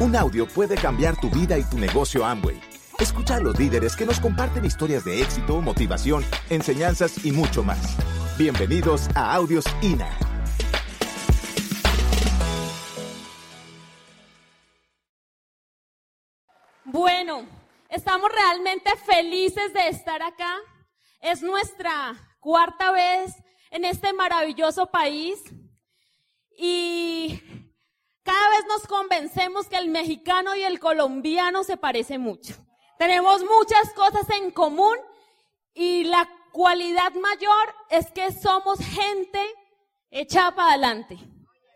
Un audio puede cambiar tu vida y tu negocio Amway. Escucha a los líderes que nos comparten historias de éxito, motivación, enseñanzas y mucho más. Bienvenidos a Audios INA. Bueno, estamos realmente felices de estar acá. Es nuestra cuarta vez en este maravilloso país y cada vez nos convencemos que el mexicano y el colombiano se parecen mucho. Tenemos muchas cosas en común y la cualidad mayor es que somos gente echada para adelante.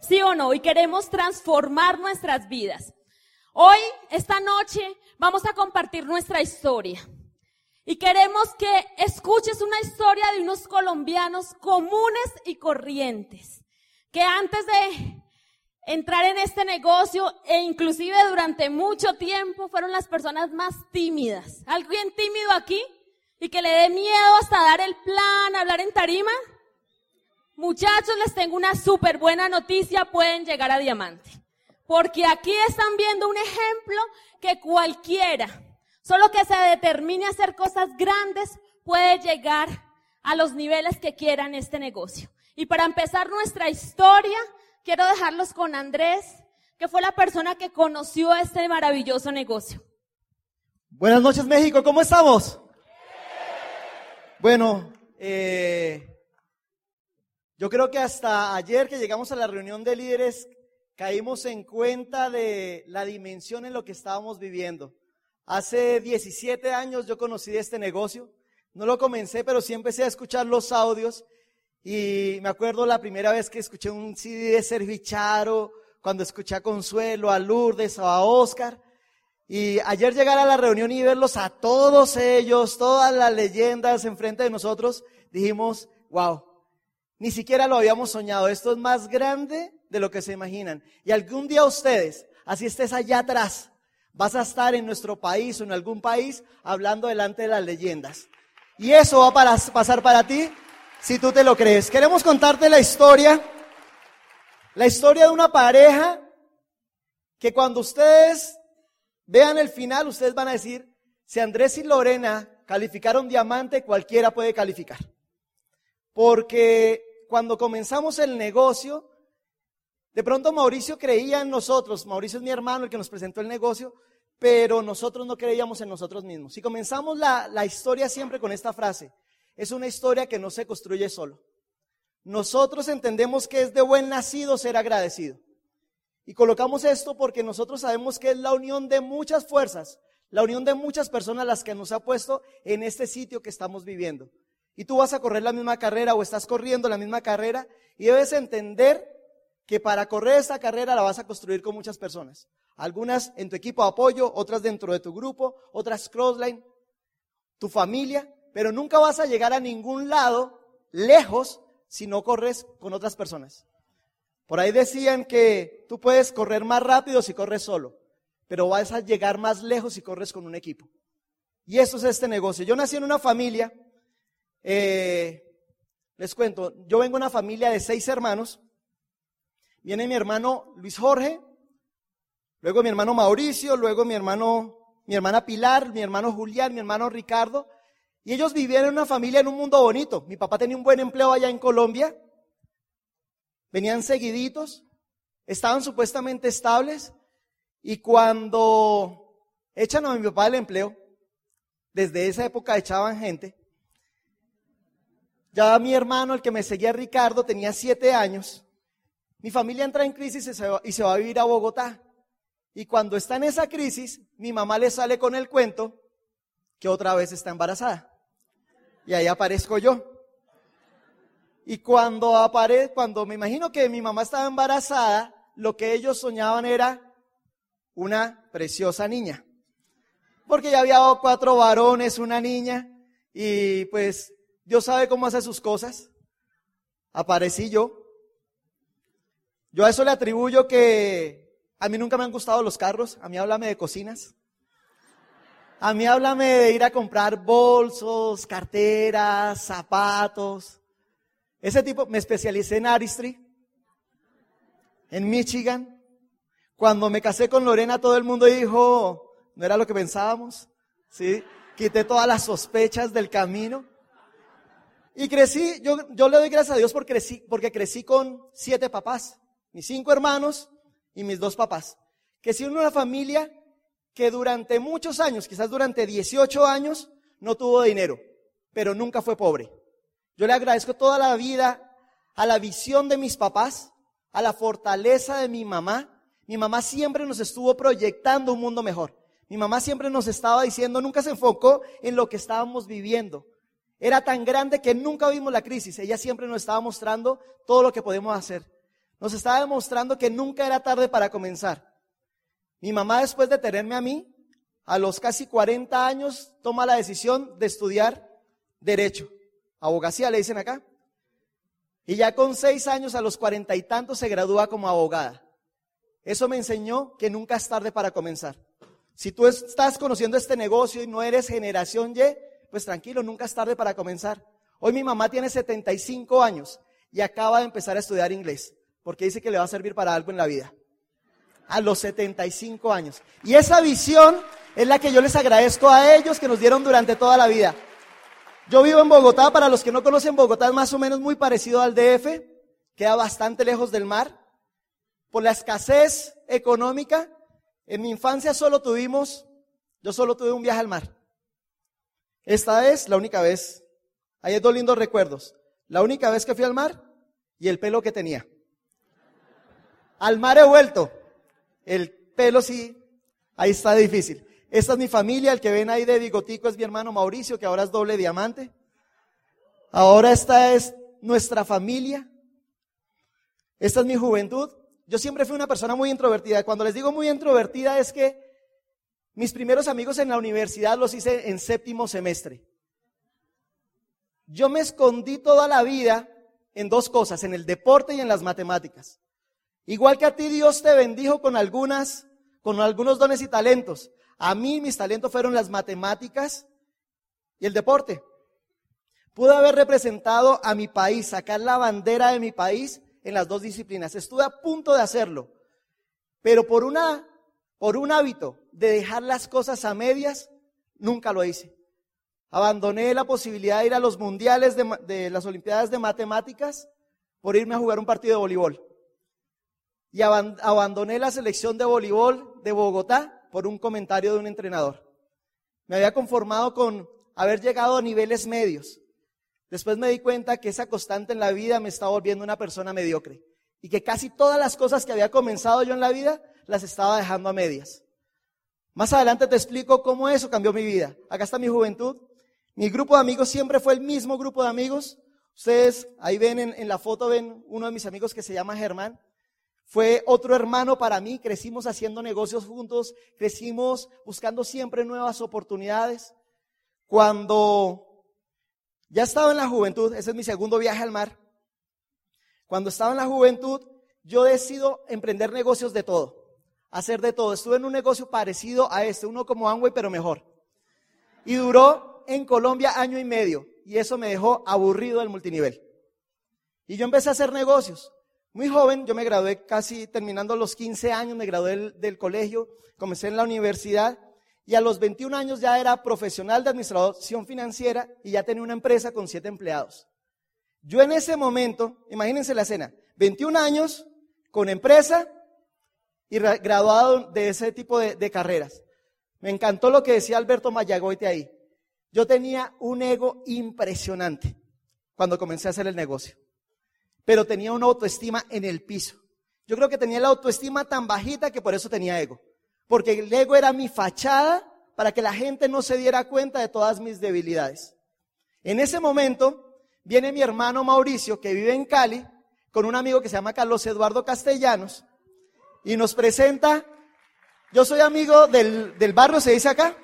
¿Sí o no? Y queremos transformar nuestras vidas. Hoy, esta noche, vamos a compartir nuestra historia. Y queremos que escuches una historia de unos colombianos comunes y corrientes, que antes de entrar en este negocio e inclusive durante mucho tiempo fueron las personas más tímidas. ¿Alguien tímido aquí? Y que le dé miedo hasta dar el plan, hablar en tarima. Muchachos, les tengo una súper buena noticia, pueden llegar a diamante. Porque aquí están viendo un ejemplo que cualquiera, solo que se determine a hacer cosas grandes, puede llegar a los niveles que quiera en este negocio. Y para empezar nuestra historia, quiero dejarlos con Andrés, que fue la persona que conoció este maravilloso negocio. Buenas noches México, ¿cómo estamos? Bueno, eh, yo creo que hasta ayer que llegamos a la reunión de líderes caímos en cuenta de la dimensión en lo que estábamos viviendo. Hace 17 años yo conocí este negocio. No lo comencé, pero sí empecé a escuchar los audios. Y me acuerdo la primera vez que escuché un CD de Servicharo, cuando escuché a Consuelo, a Lourdes, a Oscar. Y ayer llegar a la reunión y verlos a todos ellos, todas las leyendas enfrente de nosotros, dijimos, wow, ni siquiera lo habíamos soñado. Esto es más grande de lo que se imaginan. Y algún día ustedes, así estés allá atrás, vas a estar en nuestro país o en algún país hablando delante de las leyendas. Y eso va a pasar para ti si tú te lo crees. Queremos contarte la historia, la historia de una pareja que cuando ustedes vean el final, ustedes van a decir, si Andrés y Lorena calificaron diamante, cualquiera puede calificar. Porque cuando comenzamos el negocio, de pronto Mauricio creía en nosotros, Mauricio es mi hermano, el que nos presentó el negocio, pero nosotros no creíamos en nosotros mismos. Y comenzamos la, la historia siempre con esta frase, es una historia que no se construye solo. Nosotros entendemos que es de buen nacido ser agradecido. Y colocamos esto porque nosotros sabemos que es la unión de muchas fuerzas, la unión de muchas personas las que nos ha puesto en este sitio que estamos viviendo. Y tú vas a correr la misma carrera o estás corriendo la misma carrera y debes entender que para correr esta carrera la vas a construir con muchas personas. Algunas en tu equipo de apoyo, otras dentro de tu grupo, otras crossline, tu familia, pero nunca vas a llegar a ningún lado lejos si no corres con otras personas. Por ahí decían que tú puedes correr más rápido si corres solo, pero vas a llegar más lejos si corres con un equipo. Y eso es este negocio. Yo nací en una familia, eh, les cuento, yo vengo de una familia de seis hermanos, Viene mi hermano Luis Jorge, luego mi hermano Mauricio, luego mi hermano, mi hermana Pilar, mi hermano Julián, mi hermano Ricardo. Y ellos vivían en una familia en un mundo bonito. Mi papá tenía un buen empleo allá en Colombia. Venían seguiditos, estaban supuestamente estables. Y cuando echan a mi papá del empleo, desde esa época echaban gente. Ya mi hermano, el que me seguía Ricardo, tenía siete años. Mi familia entra en crisis y se, va, a vivir a Bogotá. Y cuando está en esa crisis, mi mamá le sale con el cuento que otra vez está embarazada. Y ahí aparezco yo. Y cuando aparece, cuando me imagino que mi mamá estaba embarazada, lo que ellos soñaban era una preciosa niña. Porque ya había cuatro varones, una niña, y pues Dios sabe cómo hace sus cosas. Aparecí yo. Yo a eso le atribuyo que a mí nunca me han gustado los carros, a mí háblame de cocinas. A mí háblame de ir a comprar bolsos, carteras, zapatos. Ese tipo, me especialicé en Aristry, en Michigan. Cuando me casé con Lorena, todo el mundo dijo, no era lo que pensábamos, ¿sí? Quité todas las sospechas del camino. Y crecí, yo, yo le doy gracias a Dios porque crecí, porque crecí con siete papás, mis cinco hermanos y mis dos papás. Crecí en una familia que durante muchos años, quizás durante 18 años, no tuvo dinero, pero nunca fue pobre. Yo le agradezco toda la vida a la visión de mis papás, a la fortaleza de mi mamá. Mi mamá siempre nos estuvo proyectando un mundo mejor. Mi mamá siempre nos estaba diciendo, nunca se enfocó en lo que estábamos viviendo. Era tan grande que nunca vimos la crisis. Ella siempre nos estaba mostrando todo lo que podemos hacer. Nos estaba demostrando que nunca era tarde para comenzar. Mi mamá, después de tenerme a mí, a los casi 40 años, toma la decisión de estudiar Derecho. Abogacía le dicen acá. Y ya con seis años, a los cuarenta y tantos, se gradúa como abogada. Eso me enseñó que nunca es tarde para comenzar. Si tú estás conociendo este negocio y no eres generación Y, pues tranquilo, nunca es tarde para comenzar. Hoy mi mamá tiene 75 años y acaba de empezar a estudiar inglés, porque dice que le va a servir para algo en la vida. A los 75 años. Y esa visión es la que yo les agradezco a ellos que nos dieron durante toda la vida. Yo vivo en Bogotá, para los que no conocen Bogotá es más o menos muy parecido al DF, queda bastante lejos del mar. Por la escasez económica, en mi infancia solo tuvimos, yo solo tuve un viaje al mar. Esta es la única vez. Hay dos lindos recuerdos. La única vez que fui al mar y el pelo que tenía. Al mar he vuelto. El pelo sí, ahí está difícil. Esta es mi familia, el que ven ahí de bigotico es mi hermano Mauricio, que ahora es doble diamante. Ahora esta es nuestra familia. Esta es mi juventud. Yo siempre fui una persona muy introvertida. Cuando les digo muy introvertida es que mis primeros amigos en la universidad los hice en séptimo semestre. Yo me escondí toda la vida en dos cosas, en el deporte y en las matemáticas. Igual que a ti Dios te bendijo con algunas, con algunos dones y talentos. A mí mis talentos fueron las matemáticas y el deporte. Pude haber representado a mi país, sacar la bandera de mi país en las dos disciplinas. Estuve a punto de hacerlo, pero por una por un hábito de dejar las cosas a medias, nunca lo hice. Abandoné la posibilidad de ir a los mundiales de, de las Olimpiadas de Matemáticas por irme a jugar un partido de voleibol. Y abandoné la selección de voleibol de Bogotá por un comentario de un entrenador. Me había conformado con haber llegado a niveles medios. Después me di cuenta que esa constante en la vida me estaba volviendo una persona mediocre y que casi todas las cosas que había comenzado yo en la vida las estaba dejando a medias. Más adelante te explico cómo eso cambió mi vida. Acá está mi juventud. Mi grupo de amigos siempre fue el mismo grupo de amigos. Ustedes ahí ven en, en la foto, ven uno de mis amigos que se llama Germán. Fue otro hermano para mí, crecimos haciendo negocios juntos, crecimos buscando siempre nuevas oportunidades. Cuando ya estaba en la juventud, ese es mi segundo viaje al mar, cuando estaba en la juventud, yo decido emprender negocios de todo, hacer de todo. Estuve en un negocio parecido a este, uno como Amway, pero mejor. Y duró en Colombia año y medio, y eso me dejó aburrido del multinivel. Y yo empecé a hacer negocios. Muy joven, yo me gradué casi terminando los 15 años, me gradué del, colegio, comencé en la universidad y a los 21 años ya era profesional de administración financiera y ya tenía una empresa con siete empleados. Yo en ese momento, imagínense la escena, 21 años con empresa y graduado de ese tipo de, de carreras. Me encantó lo que decía Alberto Mayagoite ahí. Yo tenía un ego impresionante cuando comencé a hacer el negocio pero tenía una autoestima en el piso. Yo creo que tenía la autoestima tan bajita que por eso tenía ego. Porque el ego era mi fachada para que la gente no se diera cuenta de todas mis debilidades. En ese momento viene mi hermano Mauricio, que vive en Cali, con un amigo que se llama Carlos Eduardo Castellanos, y nos presenta, yo soy amigo del, barrio, se dice acá,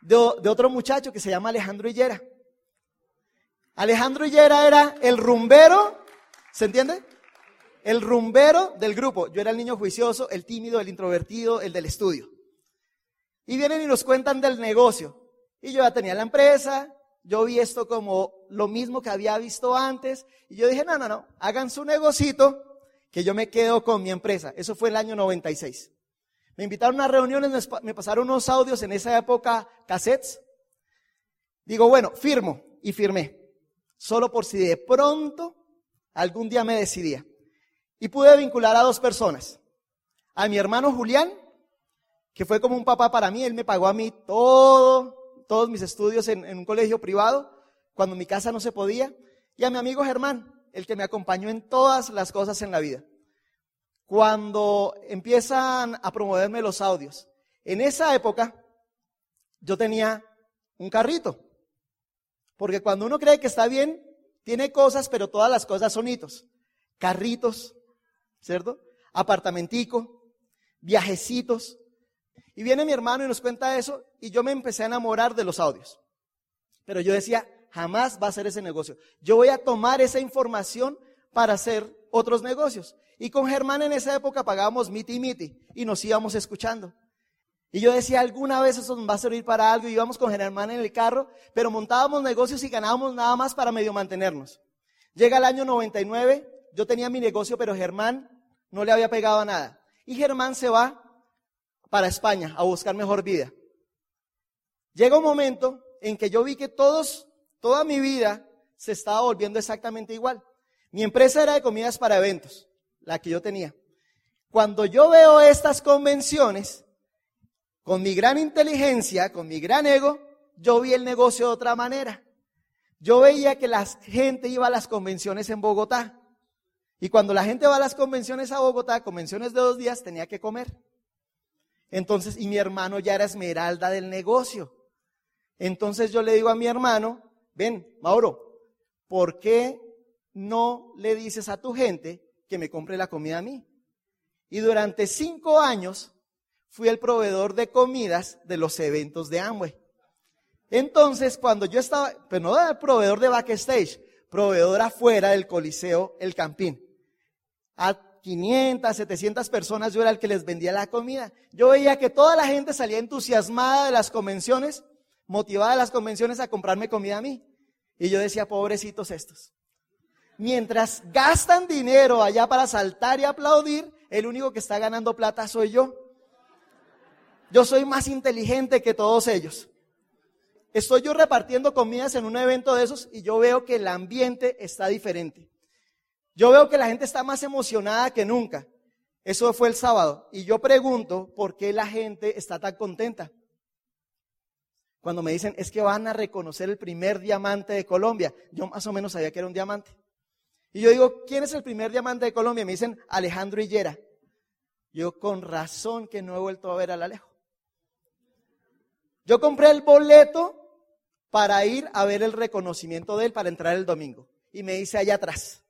de, de otro muchacho que se llama Alejandro Hillera. Alejandro Hillera era el rumbero, ¿se entiende? El rumbero del grupo. Yo era el niño juicioso, el tímido, el introvertido, el del estudio. Y vienen y nos cuentan del negocio. Y yo ya tenía la empresa, yo vi esto como lo mismo que había visto antes. Y yo dije, no, no, no, hagan su negocito que yo me quedo con mi empresa. Eso fue el año 96. Me invitaron a reuniones, me pasaron unos audios en esa época, cassettes. Digo, bueno, firmo y firmé. Solo por si de pronto algún día me decidía. Y pude vincular a dos personas. A mi hermano Julián, que fue como un papá para mí, él me pagó a mí todo, todos mis estudios en, en un colegio privado, cuando mi casa no se podía. Y a mi amigo Germán, el que me acompañó en todas las cosas en la vida. Cuando empiezan a promoverme los audios, en esa época yo tenía un carrito, porque cuando uno cree que está bien, tiene cosas, pero todas las cosas son hitos. Carritos, ¿cierto? Apartamentico, viajecitos. Y viene mi hermano y nos cuenta eso y yo me empecé a enamorar de los audios. Pero yo decía, jamás va a ser ese negocio. Yo voy a tomar esa información para hacer otros negocios. Y con Germán en esa época pagábamos miti miti y nos íbamos escuchando. Y yo decía, alguna vez eso nos va a servir para algo. Y íbamos con Germán en el carro, pero montábamos negocios y ganábamos nada más para medio mantenernos. Llega el año 99, yo tenía mi negocio, pero Germán no le había pegado a nada. Y Germán se va para España a buscar mejor vida. Llega un momento en que yo vi que todos Toda mi vida se estaba volviendo exactamente igual. Mi empresa era de comidas para eventos, la que yo tenía. Cuando yo veo estas convenciones, con mi gran inteligencia, con mi gran ego, yo vi el negocio de otra manera. Yo veía que la gente iba a las convenciones en Bogotá. Y cuando la gente va a las convenciones a Bogotá, convenciones de dos días, tenía que comer. Entonces, y mi hermano ya era esmeralda del negocio. Entonces yo le digo a mi hermano, ven, Mauro, ¿por qué no le dices a tu gente que me compre la comida a mí? Y durante cinco años fui el proveedor de comidas de los eventos de Amway. Entonces, cuando yo estaba, pero no era proveedor de backstage, proveedor afuera del Coliseo El Campín. A 500, 700 personas yo era el que les vendía la comida. Yo veía que toda la gente salía entusiasmada de las convenciones, motivada de las convenciones a comprarme comida a mí. Y yo decía, pobrecitos estos. Mientras gastan dinero allá para saltar y aplaudir, el único que está ganando plata soy yo. Yo soy más inteligente que todos ellos. Estoy yo repartiendo comidas en un evento de esos y yo veo que el ambiente está diferente. Yo veo que la gente está más emocionada que nunca. Eso fue el sábado. Y yo pregunto por qué la gente está tan contenta cuando me dicen es que van a reconocer el primer diamante de Colombia. Yo más o menos sabía que era un diamante. Y yo digo, ¿quién es el primer diamante de Colombia? Me dicen Alejandro Hillera. Yo con razón que no he vuelto a ver al Alejo. Yo compré el boleto para ir a ver el reconocimiento de él para entrar el domingo. Y me dice allá atrás.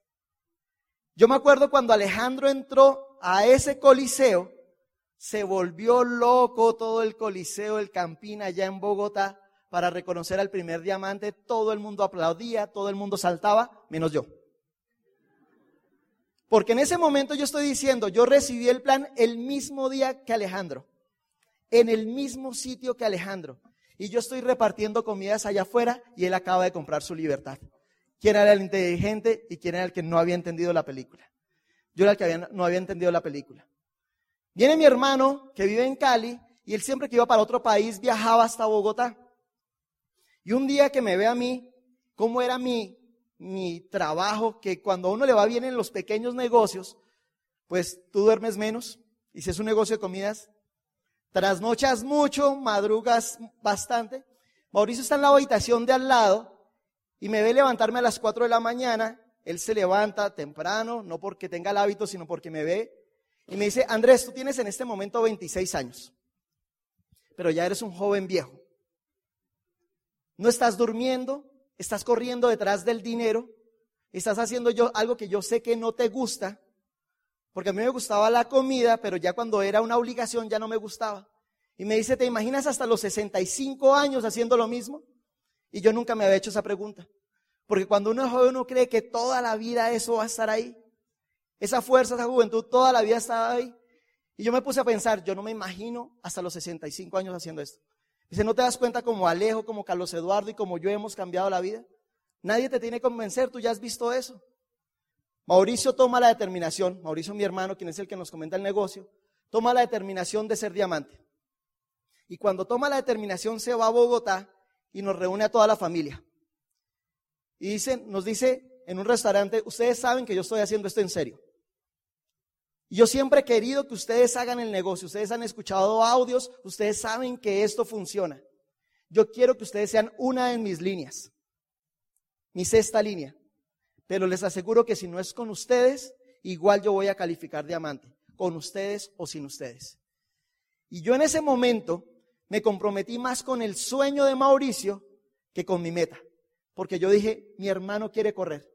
Yo me acuerdo cuando Alejandro entró a ese coliseo, se volvió loco todo el Coliseo, el Campín allá en Bogotá para reconocer al primer diamante. Todo el mundo aplaudía, todo el mundo saltaba, menos yo. Porque en ese momento yo estoy diciendo, yo recibí el plan el mismo día que Alejandro, en el mismo sitio que Alejandro. Y yo estoy repartiendo comidas allá afuera y él acaba de comprar su libertad. ¿Quién era el inteligente y quién era el que no había entendido la película? Yo era el que no había entendido la película. Viene mi hermano que vive en Cali y él siempre que iba para otro país viajaba hasta Bogotá. Y un día que me ve a mí, cómo era mi, mi trabajo, que cuando a uno le va bien en los pequeños negocios, pues tú duermes menos. Y si es un negocio de comidas, trasnochas mucho, madrugas bastante. Mauricio está en la habitación de al lado y me ve levantarme a las 4 de la mañana. Él se levanta temprano, no porque tenga el hábito, sino porque me ve y me dice, Andrés, tú tienes en este momento 26 años, pero ya eres un joven viejo. No estás durmiendo, estás corriendo detrás del dinero, estás haciendo yo algo que yo sé que no te gusta, porque a mí me gustaba la comida, pero ya cuando era una obligación ya no me gustaba. Y me dice, ¿te imaginas hasta los 65 años haciendo lo mismo? Y yo nunca me había hecho esa pregunta. Porque cuando uno es joven uno cree que toda la vida eso va a estar ahí. Esa fuerza, esa juventud, toda la vida estaba ahí. Y yo me puse a pensar, yo no me imagino hasta los 65 años haciendo esto. Dice, ¿no te das cuenta como Alejo, como Carlos Eduardo y como yo hemos cambiado la vida? Nadie te tiene que convencer, tú ya has visto eso. Mauricio toma la determinación, Mauricio mi hermano, quien es el que nos comenta el negocio, toma la determinación de ser diamante. Y cuando toma la determinación se va a Bogotá y nos reúne a toda la familia. Y dice, nos dice en un restaurante, ustedes saben que yo estoy haciendo esto en serio. Yo siempre he querido que ustedes hagan el negocio. Ustedes han escuchado audios, ustedes saben que esto funciona. Yo quiero que ustedes sean una de mis líneas, mi sexta línea. Pero les aseguro que si no es con ustedes, igual yo voy a calificar diamante, con ustedes o sin ustedes. Y yo en ese momento me comprometí más con el sueño de Mauricio que con mi meta. Porque yo dije, mi hermano quiere correr.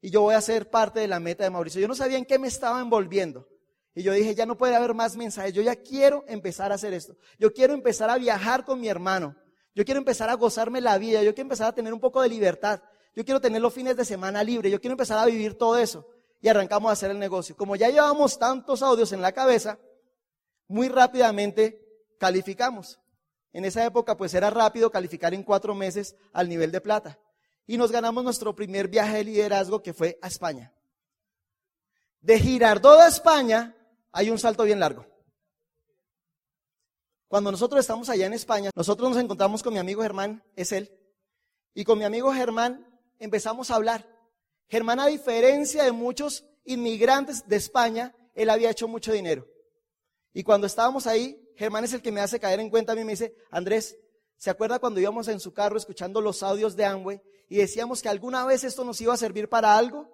Y yo voy a ser parte de la meta de Mauricio. Yo no sabía en qué me estaba envolviendo. Y yo dije, ya no puede haber más mensajes. Yo ya quiero empezar a hacer esto. Yo quiero empezar a viajar con mi hermano. Yo quiero empezar a gozarme la vida. Yo quiero empezar a tener un poco de libertad. Yo quiero tener los fines de semana libre. Yo quiero empezar a vivir todo eso. Y arrancamos a hacer el negocio. Como ya llevamos tantos audios en la cabeza, muy rápidamente calificamos. En esa época pues era rápido calificar en cuatro meses al nivel de plata. Y nos ganamos nuestro primer viaje de liderazgo que fue a España. De Girardot a España hay un salto bien largo. Cuando nosotros estamos allá en España, nosotros nos encontramos con mi amigo Germán, es él, y con mi amigo Germán empezamos a hablar. Germán, a diferencia de muchos inmigrantes de España, él había hecho mucho dinero. Y cuando estábamos ahí, Germán es el que me hace caer en cuenta a mí, me dice, Andrés, ¿se acuerda cuando íbamos en su carro escuchando los audios de Amway y decíamos que alguna vez esto nos iba a servir para algo?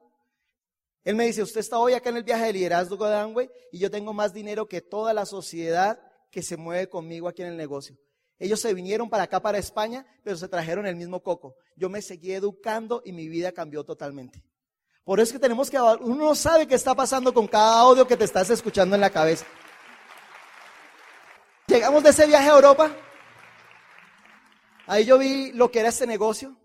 Él me dice, usted está hoy acá en el viaje de liderazgo de Amway y yo tengo más dinero que toda la sociedad que se mueve conmigo aquí en el negocio. Ellos se vinieron para acá, para España, pero se trajeron el mismo coco. Yo me seguí educando y mi vida cambió totalmente. Por eso es que tenemos que, uno no sabe qué está pasando con cada audio que te estás escuchando en la cabeza. Llegamos de ese viaje a Europa. Ahí yo vi lo que era este negocio.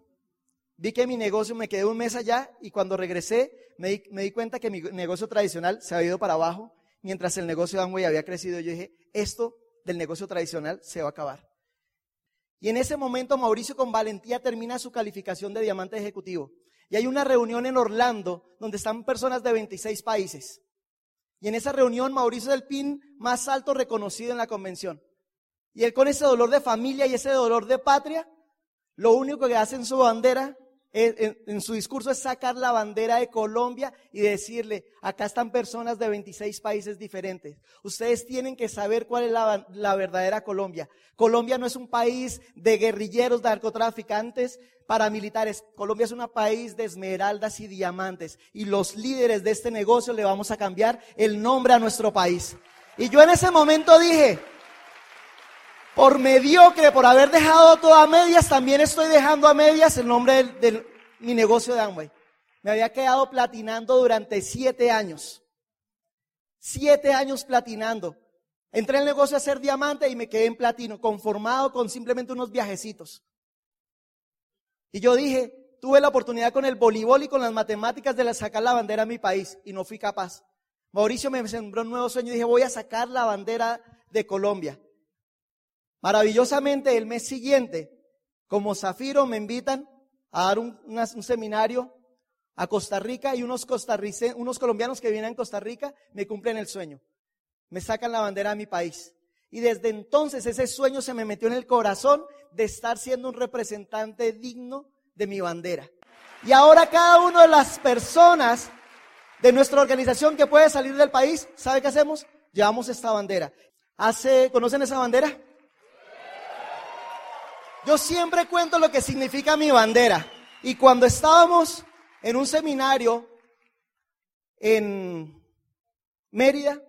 Vi que mi negocio me quedé un mes allá y cuando regresé me di, cuenta que mi negocio tradicional se había ido para abajo mientras el negocio de Amway había crecido. Yo dije, esto del negocio tradicional se va a acabar. Y en ese momento Mauricio con valentía termina su calificación de diamante ejecutivo. Y hay una reunión en Orlando donde están personas de 26 países. Y en esa reunión Mauricio es el pin más alto reconocido en la convención. Y él con ese dolor de familia y ese dolor de patria, lo único que hace en su bandera, en, su discurso es sacar la bandera de Colombia y decirle, acá están personas de 26 países diferentes. Ustedes tienen que saber cuál es la, la verdadera Colombia. Colombia no es un país de guerrilleros, de narcotraficantes, paramilitares. Colombia es un país de esmeraldas y diamantes. Y los líderes de este negocio le vamos a cambiar el nombre a nuestro país. Y yo en ese momento dije, por mediocre, por haber dejado todo a medias, también estoy dejando a medias el nombre de mi negocio de Amway. Me había quedado platinando durante siete años. Siete años platinando. Entré en el negocio a hacer diamante y me quedé en platino, conformado con simplemente unos viajecitos. Y yo dije, tuve la oportunidad con el voleibol y con las matemáticas de sacar la bandera a mi país y no fui capaz. Mauricio me sembró un nuevo sueño y dije, voy a sacar la bandera de Colombia. Maravillosamente, el mes siguiente, como Zafiro, me invitan a dar un, seminario a Costa Rica y unos, unos colombianos que vienen a Costa Rica me cumplen el sueño. Me sacan la bandera a mi país. Y desde entonces ese sueño se me metió en el corazón de estar siendo un representante digno de mi bandera. Y ahora cada una de las personas de nuestra organización que puede salir del país, ¿sabe qué hacemos? Llevamos esta bandera. Hace, ¿conocen esa bandera? Yo siempre cuento lo que significa mi bandera. Y cuando estábamos en un seminario en Mérida,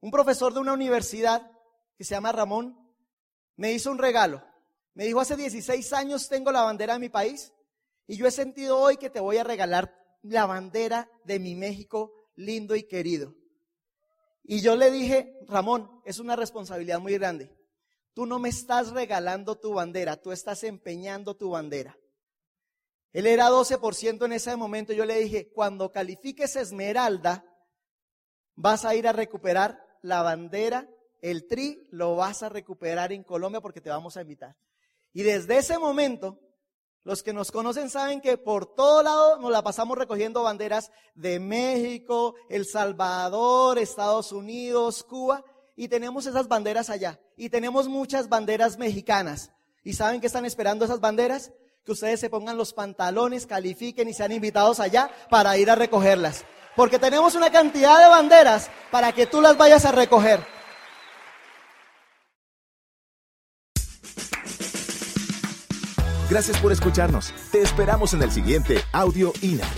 un profesor de una universidad que se llama Ramón, me hizo un regalo. Me dijo, hace 16 años tengo la bandera de mi país y yo he sentido hoy que te voy a regalar la bandera de mi México lindo y querido. Y yo le dije, Ramón, es una responsabilidad muy grande. Tú no me estás regalando tu bandera, tú estás empeñando tu bandera. Él era 12% en ese momento. Yo le dije, cuando califiques Esmeralda, vas a ir a recuperar la bandera el tri lo vas a recuperar en Colombia porque te vamos a invitar. Y desde ese momento, Los que nos conocen saben que por todo lado nos la pasamos recogiendo banderas de México, El Salvador, Estados Unidos, Cuba, y tenemos esas banderas allá. Y tenemos muchas banderas mexicanas. ¿Y saben qué están esperando esas banderas? Que ustedes se pongan los pantalones, califiquen y sean invitados allá para ir a recogerlas. Porque tenemos una cantidad de banderas para que tú las vayas a recoger. Gracias por escucharnos. Te esperamos en el siguiente Audio INA.